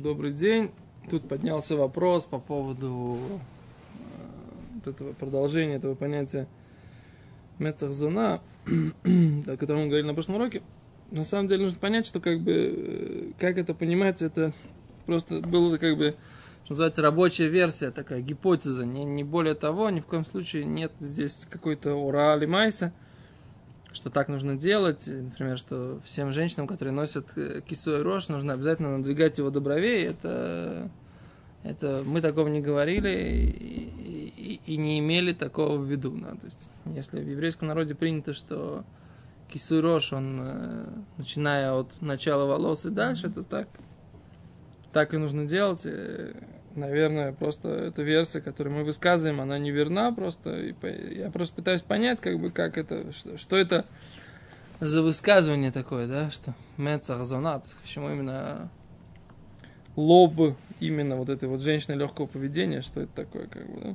Добрый день. Тут поднялся вопрос по поводу э, вот этого продолжения этого понятия Мецахзона, о котором мы говорили на прошлом уроке. На самом деле нужно понять, что как бы, э, как это понимается, это просто было как бы, что называется, рабочая версия, такая гипотеза, не, не более того, ни в коем случае нет здесь какой-то ура или майса, что так нужно делать, например, что всем женщинам, которые носят э, кису и рожь, нужно обязательно надвигать его до бровей, это, это мы такого не говорили и, и, и не имели такого в виду. Да? То есть, если в еврейском народе принято, что кису и рожь, он, э, начиная от начала волос и дальше, то так, так и нужно делать наверное, просто эта версия, которую мы высказываем, она неверна просто. Я просто пытаюсь понять, как бы, как это, что, что это за высказывание такое, да, что Мецах Зонат, почему именно лоб именно вот этой вот женщины легкого поведения, что это такое, как бы, да.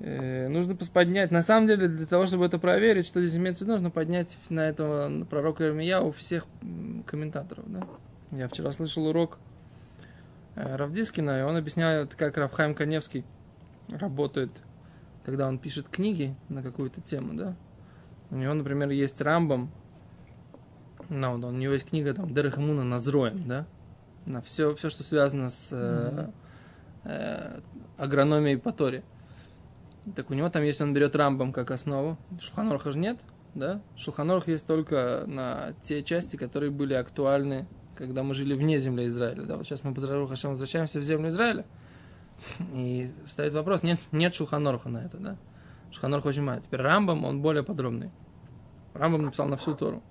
Э, нужно поднять, на самом деле, для того, чтобы это проверить, что здесь имеется в виду, нужно поднять на этого пророка Ирмия у всех комментаторов, да. Я вчера слышал урок Равдискина, и он объясняет, как Равхайм Каневский работает, когда он пишет книги на какую-то тему, да. У него, например, есть Рамбам, ну, у него есть книга там Дерехамуна Назроем, да, на все, все, что связано с э, э, агрономией по Торе. Так у него там есть, он берет Рамбам как основу. Шулханорха же нет, да? Шулханорх есть только на те части, которые были актуальны когда мы жили вне земли Израиля. Да, вот сейчас мы, Базару Хашем, возвращаемся в землю Израиля. И стоит вопрос, нет, нет Шулханорха на это, да? Шулханорх очень мало. Теперь Рамбам, он более подробный. Рамбам написал на всю Тору.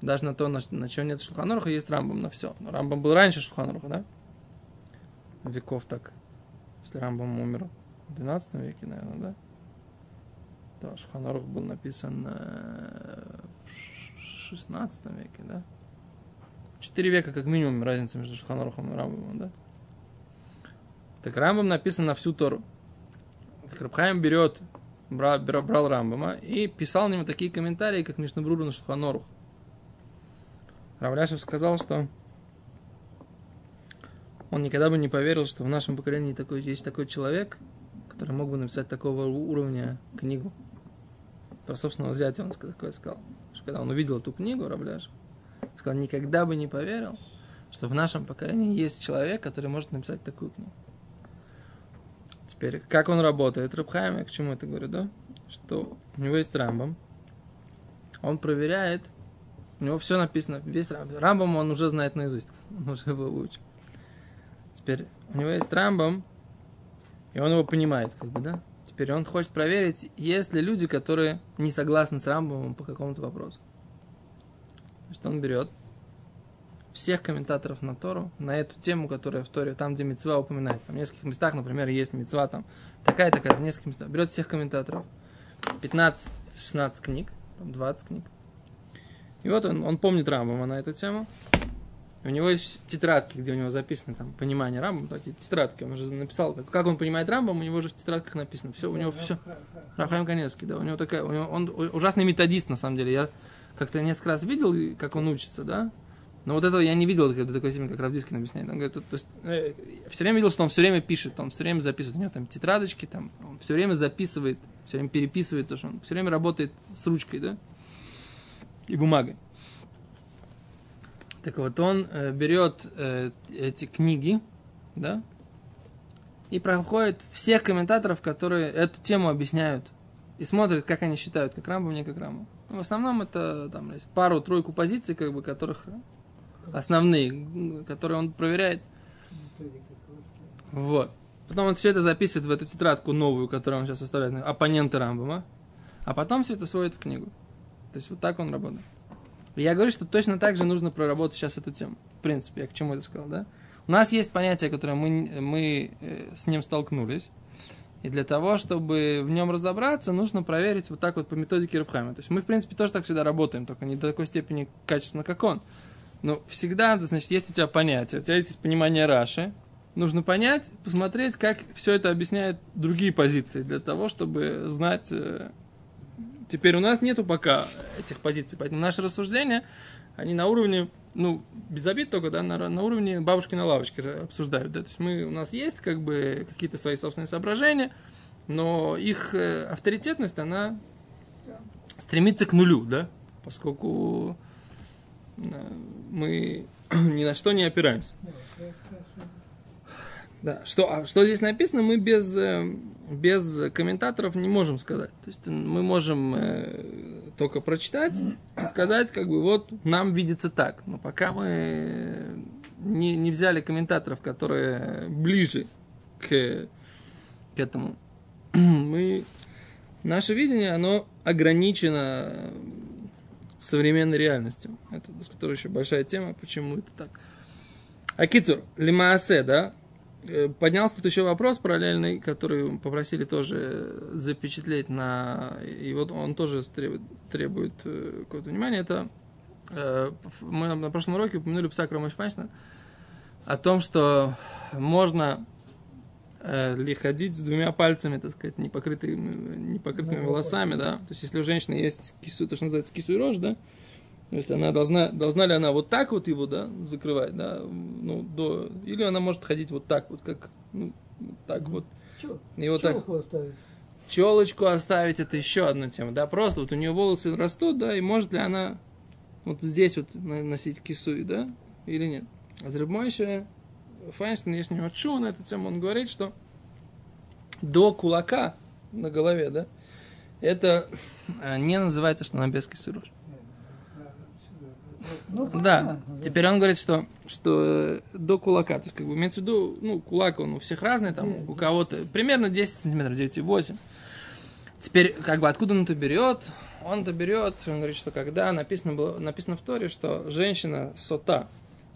Даже на то, на, на чем нет Шулханорха, есть Рамбам на все. Но Рамбам был раньше Шулханорха, да? Веков так. Если Рамбам умер в 12 веке, наверное, да? Да, Шулханорх был написан э, в 16 веке, да? Четыре века как минимум разница между Шуханорухом и Рамбамом, да? Так Рамбам написан на всю Тору. Так Рабхайм берет, брал, брал Рамбама и писал на него такие комментарии, как Мишнабруру на Шуханорух. Равляшев сказал, что он никогда бы не поверил, что в нашем поколении такой, есть такой человек, который мог бы написать такого уровня книгу. Про собственного зятя он такое сказал. Что когда он увидел эту книгу, Равляшев, сказал, никогда бы не поверил, что в нашем поколении есть человек, который может написать такую книгу. Теперь, как он работает, Рабхайм, я к чему это говорю, да? Что у него есть Рамбам, он проверяет, у него все написано, весь Рамбам. Рамбам он уже знает наизусть, он уже его выучил. Теперь, у него есть Рамбам, и он его понимает, как бы, да? Теперь он хочет проверить, есть ли люди, которые не согласны с Рамбамом по какому-то вопросу что он берет всех комментаторов на Тору, на эту тему, которая в Торе, там, где мецва упоминается. Там в нескольких местах, например, есть мецва там такая-такая, в нескольких местах. Берет всех комментаторов, 15-16 книг, там 20 книг. И вот он, он помнит Рамбама на эту тему. у него есть тетрадки, где у него записано там понимание Рамбама, такие тетрадки. Он уже написал, как, как он понимает Рамбам, у него уже в тетрадках написано. Все, у него все. Рафаим Конецкий, да, у него такая, у него, он ужасный методист, на самом деле. Я как-то несколько раз видел, как он учится, да? Но вот этого я не видел до такой степени, как Равдискин объясняет. Он говорит, то, есть, э, все время видел, что он все время пишет, он все время записывает. У него там тетрадочки, там, он все время записывает, все время переписывает, то, что он все время работает с ручкой, да? И бумагой. Так вот, он э, берет э, эти книги, да, и проходит всех комментаторов, которые эту тему объясняют, и смотрит, как они считают, как Рамбам, не как Рамбам. В основном это там есть пару-тройку позиций, как бы, которых основные, которые он проверяет. Вот. Потом он все это записывает в эту тетрадку новую, которую он сейчас составляет, оппоненты Рамбама, а потом все это сводит в книгу. То есть вот так он работает. Я говорю, что точно так же нужно проработать сейчас эту тему. В принципе, я к чему это сказал, да? У нас есть понятие, которое мы, мы э, с ним столкнулись. И для того, чтобы в нем разобраться, нужно проверить вот так вот по методике Рабхайма. То есть мы, в принципе, тоже так всегда работаем, только не до такой степени качественно, как он. Но всегда, значит, есть у тебя понятие, у тебя есть понимание Раши, нужно понять, посмотреть, как все это объясняет другие позиции, для того, чтобы знать... Э, теперь у нас нету пока этих позиций, поэтому наши рассуждения, они на уровне ну, без обид только, да, на, на уровне бабушки на лавочке обсуждают, да, то есть мы, у нас есть, как бы, какие-то свои собственные соображения, но их э, авторитетность, она стремится к нулю, да, поскольку э, мы ни на что не опираемся. Да, что, а что здесь написано, мы без, э, без комментаторов не можем сказать. То есть мы можем только прочитать и сказать, как бы, вот нам видится так. Но пока мы не, не взяли комментаторов, которые ближе к, к этому, мы, наше видение, оно ограничено современной реальностью. Это, с которой еще большая тема, почему это так. Акицур, лимаасе, да, поднялся тут еще вопрос параллельный, который попросили тоже запечатлеть на... И вот он тоже требует, требует э, какого-то внимания. Это э, мы на прошлом уроке упомянули Псак Ромаш о том, что можно ли ходить с двумя пальцами, так сказать, непокрытыми, непокрытыми волосами, да. То есть, если у женщины есть кису, то, что называется кису рожь, да, то есть она должна, должна ли она вот так вот его, да, закрывать, да, ну, до, или она может ходить вот так вот, как, ну, так вот. Чё? И вот Челку так. оставить. Челочку оставить, это еще одна тема, да, просто вот у нее волосы растут, да, и может ли она вот здесь вот носить кису, да, или нет. А Зребмойша Файнштейн, есть у него чу на эту тему, он говорит, что до кулака на голове, да, это а, не называется, что она без кисурож. Ну, Да, теперь он говорит, что, что э, до кулака, то есть как бы имеется в виду, ну, кулак он у всех разный, там, у кого-то примерно 10 сантиметров, 9,8. Теперь, как бы, откуда он это берет? Он это берет, он говорит, что когда написано, было, написано в Торе, что женщина сота,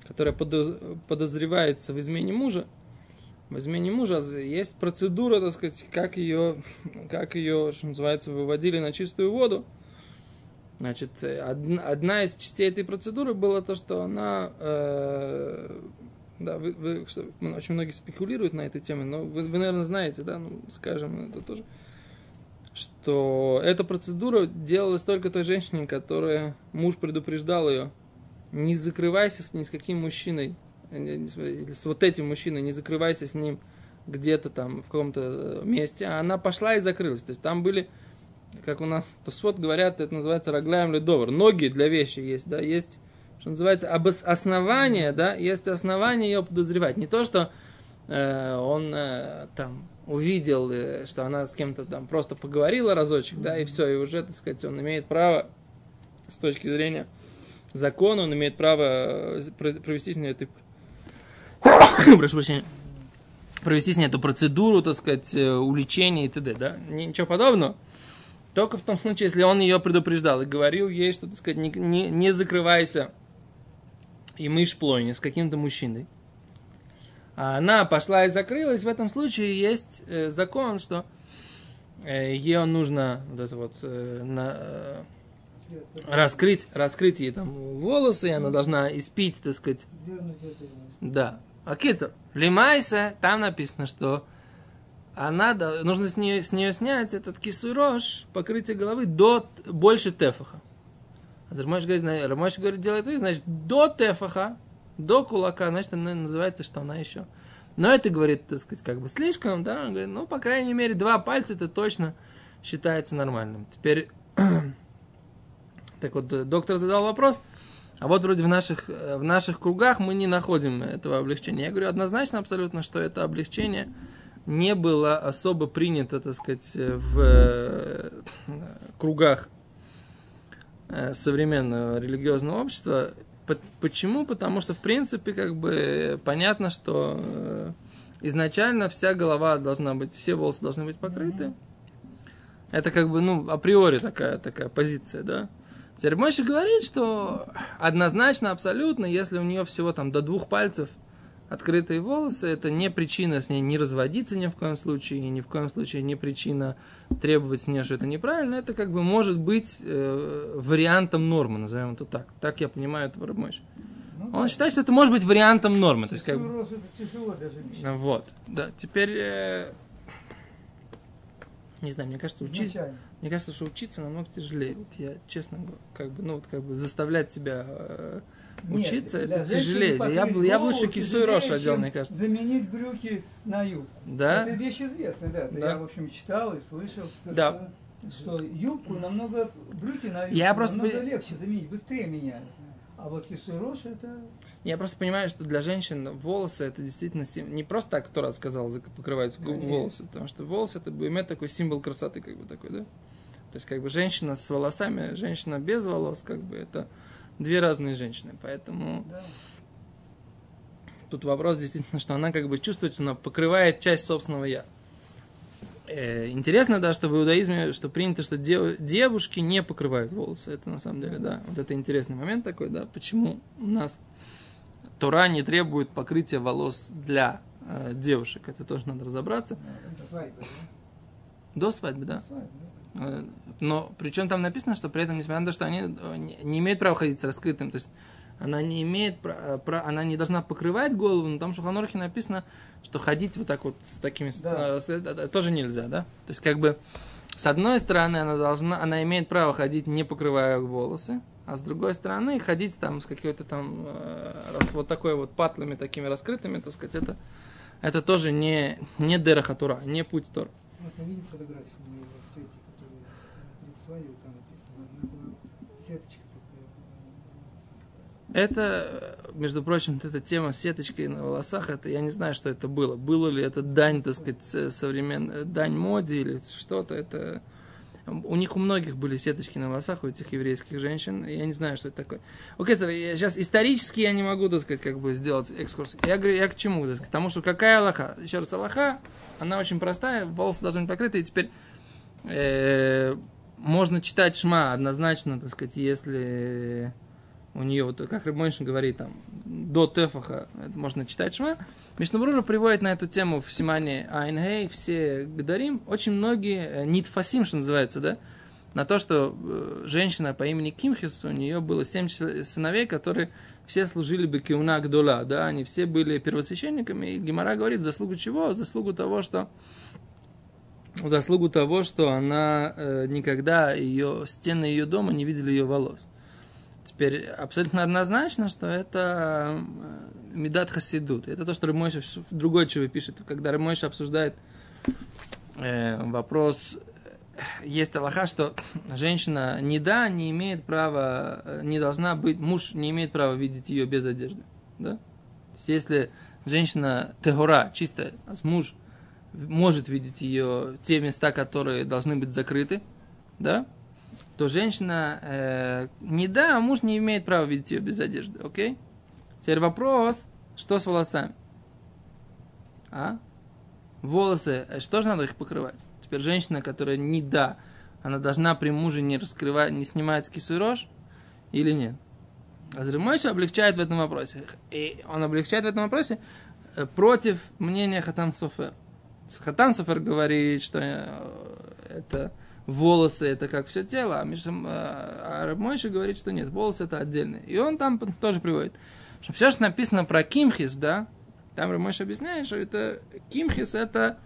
которая подоз- подозревается в измене мужа, в измене мужа есть процедура, так сказать, как ее, как ее, что называется, выводили на чистую воду. Значит, э, одна, из частей этой процедуры была то, что она, э, да, вы, вы- что, очень многие спекулируют на этой теме, но вы, вы, наверное, знаете, да, ну, скажем, это тоже, что эта процедура делалась только той женщине, которая муж предупреждал ее, не закрывайся с ни с каким мужчиной, э, или с вот этим мужчиной, не закрывайся с ним где-то там в каком-то э, месте, а она пошла и закрылась. То есть там были как у нас Тосфот говорят, это называется рагляем ледовар. Ноги для вещи есть, да, есть, что называется, обос- основание, да, есть основание ее подозревать. Не то, что э, он э, там увидел, э, что она с кем-то там просто поговорила разочек, да, и все, и уже, так сказать, он имеет право с точки зрения закона, он имеет право э, про- провести с ней эту... Прошу прощения. Провести с ней эту процедуру, так сказать, э, уличения и т.д., да, ничего подобного. Только в том случае, если он ее предупреждал и говорил ей, что, так сказать, не, не, не закрывайся и мышь плойни с каким-то мужчиной. А она пошла и закрылась, в этом случае есть э, закон, что э, ее нужно вот это вот э, на, э, раскрыть, раскрыть ей там волосы, и она должна испить, так сказать, да. А китер, лимайса, там написано, что она, да- нужно с нее, с нее снять этот кисурош, покрытие головы, до больше тефаха. А Рамаш говорит, говорит, делает это, значит, до тефаха, до кулака, значит, она называется, что она еще. Но это, говорит, так сказать, как бы слишком, да, он говорит, ну, по крайней мере, два пальца это точно считается нормальным. Теперь, так вот, доктор задал вопрос, а вот вроде в наших, э, в наших кругах мы не находим этого облегчения. Я говорю однозначно абсолютно, что это облегчение не было особо принято, так сказать, в э, кругах э, современного религиозного общества. По- Почему? Потому что, в принципе, как бы понятно, что э, изначально вся голова должна быть, все волосы должны быть покрыты. Это как бы, ну, априори такая, такая позиция, да. Теперь Мойша говорит, что однозначно, абсолютно, если у нее всего там до двух пальцев открытые волосы, это не причина с ней не разводиться ни в коем случае, и ни в коем случае не причина требовать с нее, что это неправильно. Это как бы может быть э, вариантом нормы, назовем это так. Так я понимаю это Мойша. Ну, Он считает, что это может быть вариантом нормы. То есть, как это ну, Вот, да. Теперь, э, не знаю, мне кажется, учить, мне кажется, что учиться намного тяжелее. Вот я, честно говоря, как бы, ну, вот как бы заставлять себя э, учиться, для это тяжелее. Я, бы- я бы голову лучше кису и тяжелее, рош одел, мне кажется. Заменить брюки на юбку. Да? Это вещь известная, да. Это Да. Я, в общем, читал и слышал, что, Да. что юбку намного, брюки на юбку Я просто намного по- легче заменить, быстрее меняют. А вот кису и рош это... Я просто понимаю, что для женщин волосы это действительно сим- не просто так, кто раз сказал, покрывать Конечно. волосы, потому что волосы это имеет такой символ красоты, как бы такой, да? То есть, как бы женщина с волосами, женщина без волос, как бы это две разные женщины. Поэтому Да. тут вопрос действительно, что она как бы чувствует, что она покрывает часть собственного я. Э, Интересно, да, что в иудаизме, что принято, что дев- девушки не покрывают волосы. Это на самом деле, да. Вот это интересный момент такой, да. Почему у нас Тора не требует покрытия волос для э, девушек. Это тоже надо разобраться. Свадьба, да? До свадьбы, да. Свадьба, да. Но причем там написано, что при этом, несмотря на то, что они э, не имеют права ходить с раскрытым, то есть она не имеет, пра- э, она не должна покрывать голову, но там в Шуханорхе написано, что ходить вот так вот с такими, Да. э, с- тоже нельзя, да? То есть как бы с одной стороны она должна, она имеет право ходить не покрывая волосы, а с другой стороны ходить там с какой-то там раз вот такой вот патлами такими раскрытыми, так сказать, это это тоже не не дерахатура, не путь Тора. Вот я видел фотографию моей тети, которая э, перед свадьбой там написано, она была сеточка такая. Это, э, между прочим, эта тема с сеточкой на волосах, это я не знаю, что это было. Было ли это дань, так сказать, современ... дань моде или что-то, это... У них у многих были сеточки на волосах, у этих еврейских женщин. Я не знаю, что это такое. Окей, я сейчас исторически я не могу, так сказать, как бы сделать экскурс. Я говорю, я к чему, так сказать? К тому, что какая Аллаха? Еще раз, Аллаха, она очень простая, волосы должны быть покрыты, и теперь э, можно читать шма однозначно, так сказать, если у нее, вот как Рыбмойшин говорит, там, до Тефаха это можно читать шма. Мишнабрура приводит на эту тему в Симане Айнгей, все Гадарим, очень многие, э, Нитфасим, что называется, да, на то, что э, женщина по имени Кимхис, у нее было семь сыновей, которые все служили бы Киуна Гдола, да, они все были первосвященниками, и Гимара говорит, заслугу чего? Заслугу того, что заслугу того, что она э, никогда ее, стены ее дома не видели ее волос. Теперь абсолютно однозначно, что это э, Медат Хасидут. Это то, что Рымойша другой чего пишет. Когда Рымойша обсуждает э, вопрос, э, есть Аллаха, что женщина не да, не имеет права, э, не должна быть, муж не имеет права видеть ее без одежды. Да? Есть, если женщина тегора, чистая, а муж может видеть ее, те места, которые должны быть закрыты, да, то женщина э, не да, а муж не имеет права видеть ее без одежды, окей? Теперь вопрос, что с волосами? А? Волосы, э, что же надо их покрывать? Теперь женщина, которая не да, она должна при муже не раскрывать, не снимать кису и рожь или нет? Азримойша облегчает в этом вопросе. И он облегчает в этом вопросе э, против мнения Хатам Софер. Хатам Софер говорит, что э, это волосы, это как все тело, а, Мишам, э, а Рабмойша говорит, что нет, волосы это отдельно. И он там тоже приводит, что все, что написано про Кимхис, да, там Рабмойша объясняет, что это Кимхис это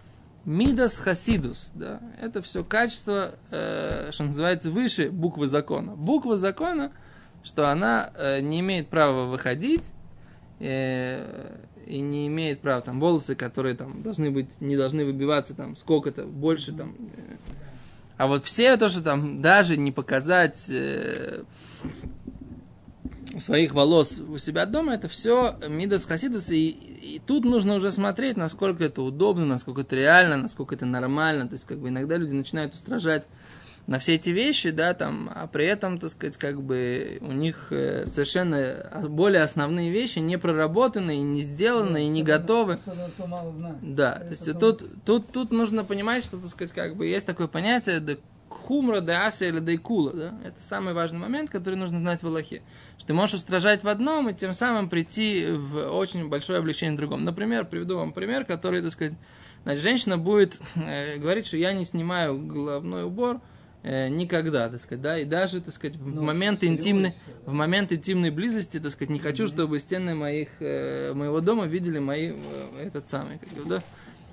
Мидас Хасидус, да, это все качество, э, что называется, выше буквы закона. Буква закона, что она э, не имеет права выходить, э, и не имеет права, там, волосы, которые там должны быть, не должны выбиваться там сколько-то, больше там. э. А вот все то, что там даже не показать э, своих волос у себя дома, это все мидас хасидус, и, и тут нужно уже смотреть, насколько это удобно, насколько это реально, насколько это нормально, то есть как бы иногда люди начинают устражать на все эти вещи, да, там, а при этом, так сказать, как бы у них э, совершенно более основные вещи не проработаны, и не сделаны, и не готовы. Да, то есть тут, тут, тут нужно понимать, что, так сказать, как бы есть такое понятие да хумра, да аса или да кула, да? Это самый важный момент, который нужно знать в Аллахе. Что ты можешь устражать в одном и тем самым прийти в очень большое облегчение в другом. Например, приведу вам пример, который, так сказать, значит, женщина будет э, говорить, что я не снимаю головной убор никогда, так сказать, да, и даже, так сказать, в Ну, момент интимной, в момент интимной близости, так сказать, не хочу, чтобы стены моих, э, моего дома видели мои, э, этот самый, как его, да,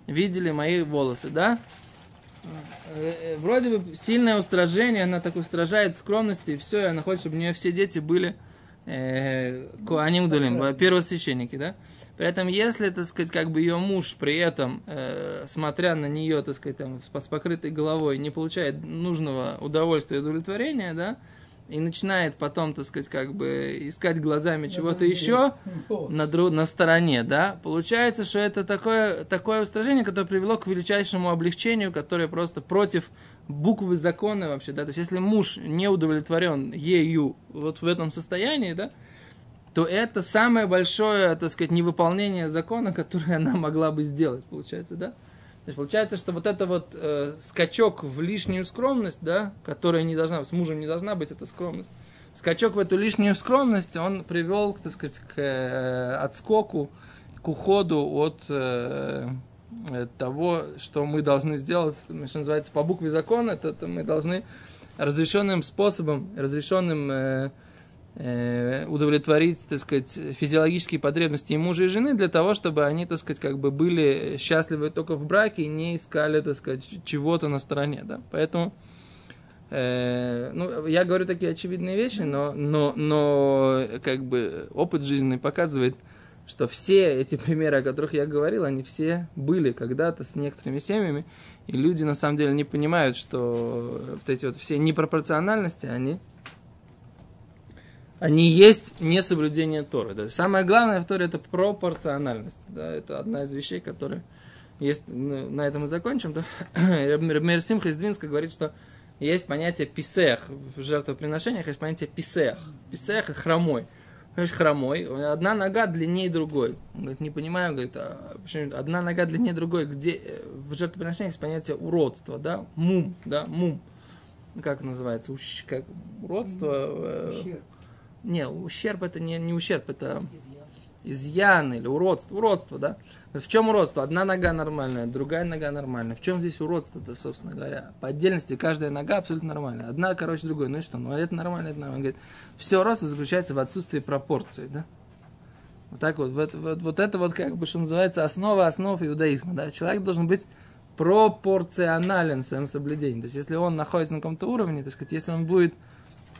видели мои волосы, да? Э, э, Вроде бы сильное устражение, она так устражает скромности, и все, и она хочет, чтобы у нее все дети были э, Куаним Дулим, первосвященники, да? При этом, если, так сказать, как бы ее муж при этом, э, смотря на нее, так сказать, там, с покрытой головой, не получает нужного удовольствия и удовлетворения, да, и начинает потом, так сказать, как бы искать глазами чего-то еще на, дру, на стороне, да, получается, что это такое, такое устражение, которое привело к величайшему облегчению, которое просто против буквы закона вообще, да, то есть если муж не удовлетворен ею вот в этом состоянии, да, то это самое большое, так сказать, невыполнение закона, которое она могла бы сделать, получается, да? То получается, что вот это вот э, скачок в лишнюю скромность, да, которая не должна, с мужем не должна быть эта скромность, скачок в эту лишнюю скромность, он привел, так сказать, к э, отскоку, к уходу от э, того, что мы должны сделать, что называется, по букве закона, это, это мы должны разрешенным способом, разрешенным э, Э, удовлетворить, так сказать, физиологические потребности и мужа, и жены для того, чтобы они, так сказать, как бы были счастливы только в браке и не искали, так сказать, чего-то на стороне, да. Поэтому, э, ну, я говорю такие очевидные вещи, но, но, но, как бы, опыт жизненный показывает, что все эти примеры, о которых я говорил, они все были когда-то с некоторыми семьями, и люди на самом деле не понимают, что вот эти вот все непропорциональности, они они есть несоблюдение Торы. Да. Самое главное в Торе это пропорциональность. Да. Это одна из вещей, которые есть, ну, на этом мы закончим. Да. Рабмир Симха из Двинска говорит, что есть понятие писех в жертвоприношениях, есть понятие писех. Писех – хромой. Понимаешь, хромой, одна нога длиннее другой. Он говорит, не понимаю, говорит, а почему одна нога длиннее другой, где э, в жертвоприношении есть понятие уродства, да, мум, да, мум. Как называется? Как уродство. Э, Ущерб не, ущерб это не, не ущерб, это изъян или уродство. Уродство, да? В чем уродство? Одна нога нормальная, другая нога нормальная. В чем здесь уродство-то, собственно говоря? По отдельности каждая нога абсолютно нормальная. Одна, короче, другой. Ну и что? Ну это нормально, это нормально. Говорит, все уродство заключается в отсутствии пропорции, да? Вот так вот, вот, вот, вот это вот, как бы, что называется, основа основ иудаизма, да? Человек должен быть пропорционален в своем соблюдении. То есть, если он находится на каком-то уровне, так сказать, если он будет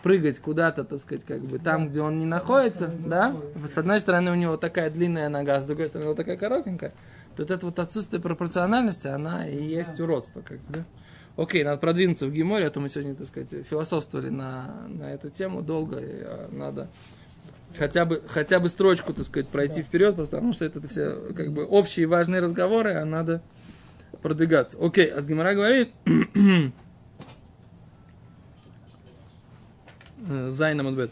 прыгать куда-то, так сказать, как бы там, где он не находится, да, с одной стороны у него такая длинная нога, с другой стороны него такая коротенькая, то вот это вот отсутствие пропорциональности, она и есть уродство, как бы, да. Окей, надо продвинуться в Геморе, а то мы сегодня, так сказать, философствовали на, на эту тему долго, и а, надо хотя бы, хотя бы строчку, так сказать, пройти вперед, потому что это все как бы общие важные разговоры, а надо продвигаться. Окей, а с Гемора говорит, Зайна Мадбет.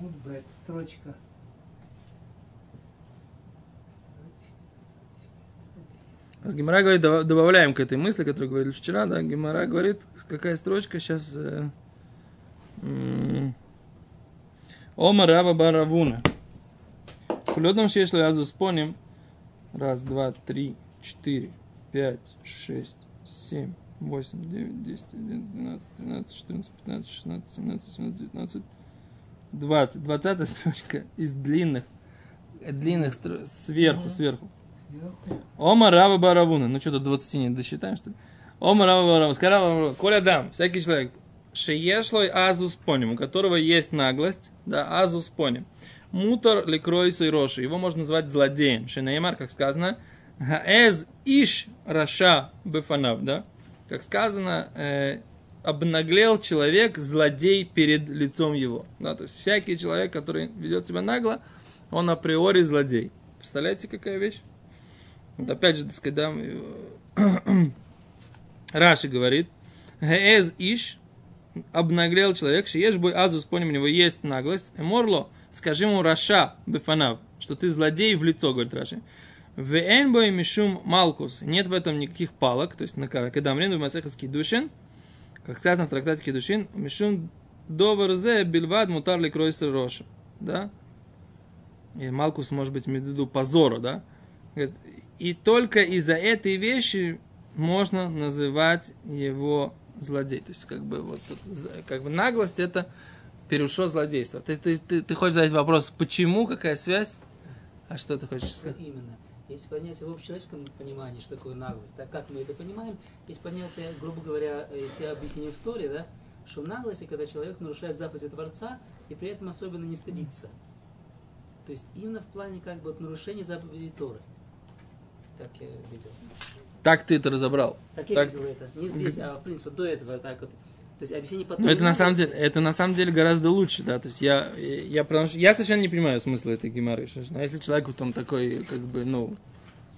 Мудбет, строчка. А с Гимара говорит, добавляем к этой мысли, которую говорили вчера, да, Гимара говорит, какая строчка сейчас... Э, Ома Раба Баравуна. Кулёдом шешло я заспоним. Раз, два, три, четыре, 5, 6, 7, 8, 9, 10, 11, 12, 13, 14, 15, 16, 17, 18, 19, 20. 20 строчка из длинных, длинных сверху, сверху. Ома Рава Баравуна. Ну что, до 20 не досчитаем, что ли? Ома Рава Баравуна. Сказал Коля дам, всякий человек. Шеешлой азус поним, у которого есть наглость, да, азус поним. Мутор и роши. Его можно назвать злодеем. Шенеймар, как сказано, Хаэз иш раша бефанав, да? Как сказано, э, обнаглел человек, злодей перед лицом его. Да, то есть всякий человек, который ведет себя нагло, он априори злодей. Представляете, какая вещь? Вот опять же, так сказать, да, э, Раши говорит, Эз иш, обнаглел человек, ешь бой азус, понял, у него есть наглость, эморло, скажи ему Раша бефанав, что ты злодей в лицо, говорит Раши. Венбой мишум малкус. Нет в этом никаких палок. То есть, когда мрен в масехаский душин, как сказано в трактате душин, мишум доверзе бильвад мутар ли кройсер роша. Да? И малкус может быть в виду позора, да? И только из-за этой вещи можно называть его злодей. То есть, как бы, вот, как бы наглость это перешло злодейство. Ты, ты, ты, ты хочешь задать вопрос, почему, какая связь? А что ты хочешь сказать? Именно Есть понятие в общечеловеческом понимании, что такое наглость. Так как мы это понимаем, есть понятие, грубо говоря, эти объяснения в Торе, да, что наглость, это когда человек нарушает заповеди Творца и при этом особенно не стыдится. То есть именно в плане как бы нарушения заповедей Торы. Так я видел. Так ты это разобрал. Так я Так. видел это. Не здесь, а в принципе до этого так вот. То есть объяснение по Но это на самом деле, это на самом деле гораздо лучше, да. То есть я, я, потому что я совершенно не понимаю смысла этой геморры. Но если человек вот он такой, как бы, ну,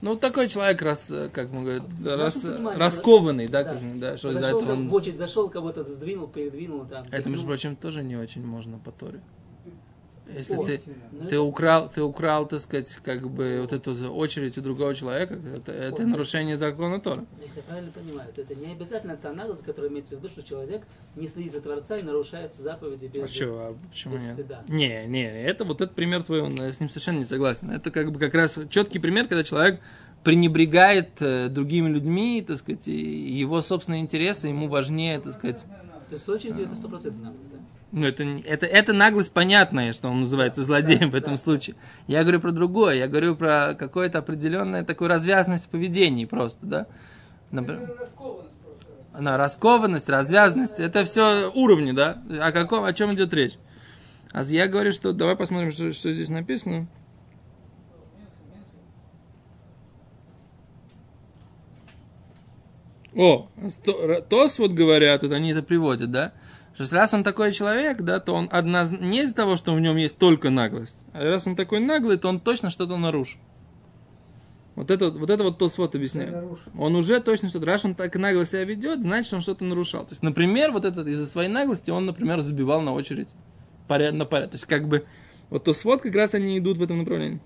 ну такой человек, раз, как мы говорим, рас- понимаем, раскованный, да, да. как, да, что из-за этого он... в очередь зашел, кого-то сдвинул, передвинул там. Это, между пихнул. прочим, тоже не очень можно по Торе. Если ты, ты украл, ты украл, так сказать, как бы вот эту очередь у другого человека, это, это нарушение закона Тора. Если я правильно понимаю, то это не обязательно та наглость, которая имеется в виду, что человек не следит за Творца и нарушает заповеди без... А что, а почему без нет? стыда. Не, не, это вот этот пример твой, он, я с ним совершенно не согласен. Это как бы как раз четкий пример, когда человек пренебрегает э, другими людьми, так сказать, его собственные интересы ему важнее, так сказать. То есть с очередью это стопроцентно? Ну, это, это, это наглость понятная, что он называется злодеем в этом да. случае. Я говорю про другое, я говорю про какое-то определенное такую развязность в поведении просто, да. Например, Раскованность просто. раскованность, развязность, это все уровни, да? О каком, о чем идет речь? А я говорю, что давай посмотрим, что, что здесь написано. О, то- Тос вот говорят, вот они это приводят, да? Что раз он такой человек, да, то он одноз... не из-за того, что в нем есть только наглость, а раз он такой наглый, то он точно что-то нарушил. Вот это вот, это вот Тос вот объясняет. Он уже точно что-то, раз он так нагло себя ведет, значит, он что-то нарушал. То есть, например, вот этот из-за своей наглости он, например, забивал на очередь поряд, на поряд. То есть, как бы, вот то свод как раз они идут в этом направлении.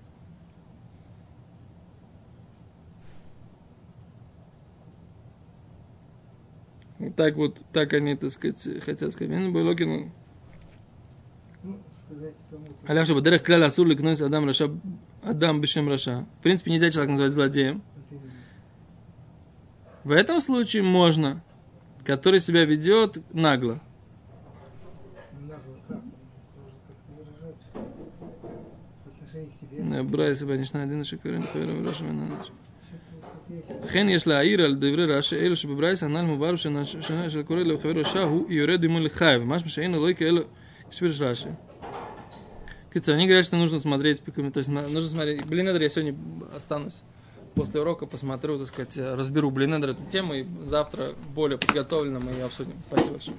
Так вот, так они, так сказать, хотят сказать. «Вен Ну, сказать кому-то. Аляв шабадерех кляль асур ликнойс адам раша, адам бешем раша. В принципе, нельзя человека называть злодеем. Именно. В этом случае можно, который себя ведет нагло. Нагло как? Он должен как-то выражаться. В отношении к тебе. ברא יסבה נשנה דין שקוראים חבר וראש מן הנש. Тут есть אכן יש להעיר על דברי רש"י אלו שבברייס הנ"ל מובהר שנה של קורא לחבר רשע הוא יורד עמו לחייב, משמע שאין אלוהי כאלו כשפיר של רש"י. Кицер, они говорят, что нужно смотреть, то есть на- нужно смотреть. Блинедер я сегодня останусь после урока, посмотрю, так сказать, разберу Блинедер эту тему, и завтра более подготовленно мы ее обсудим. Спасибо большое.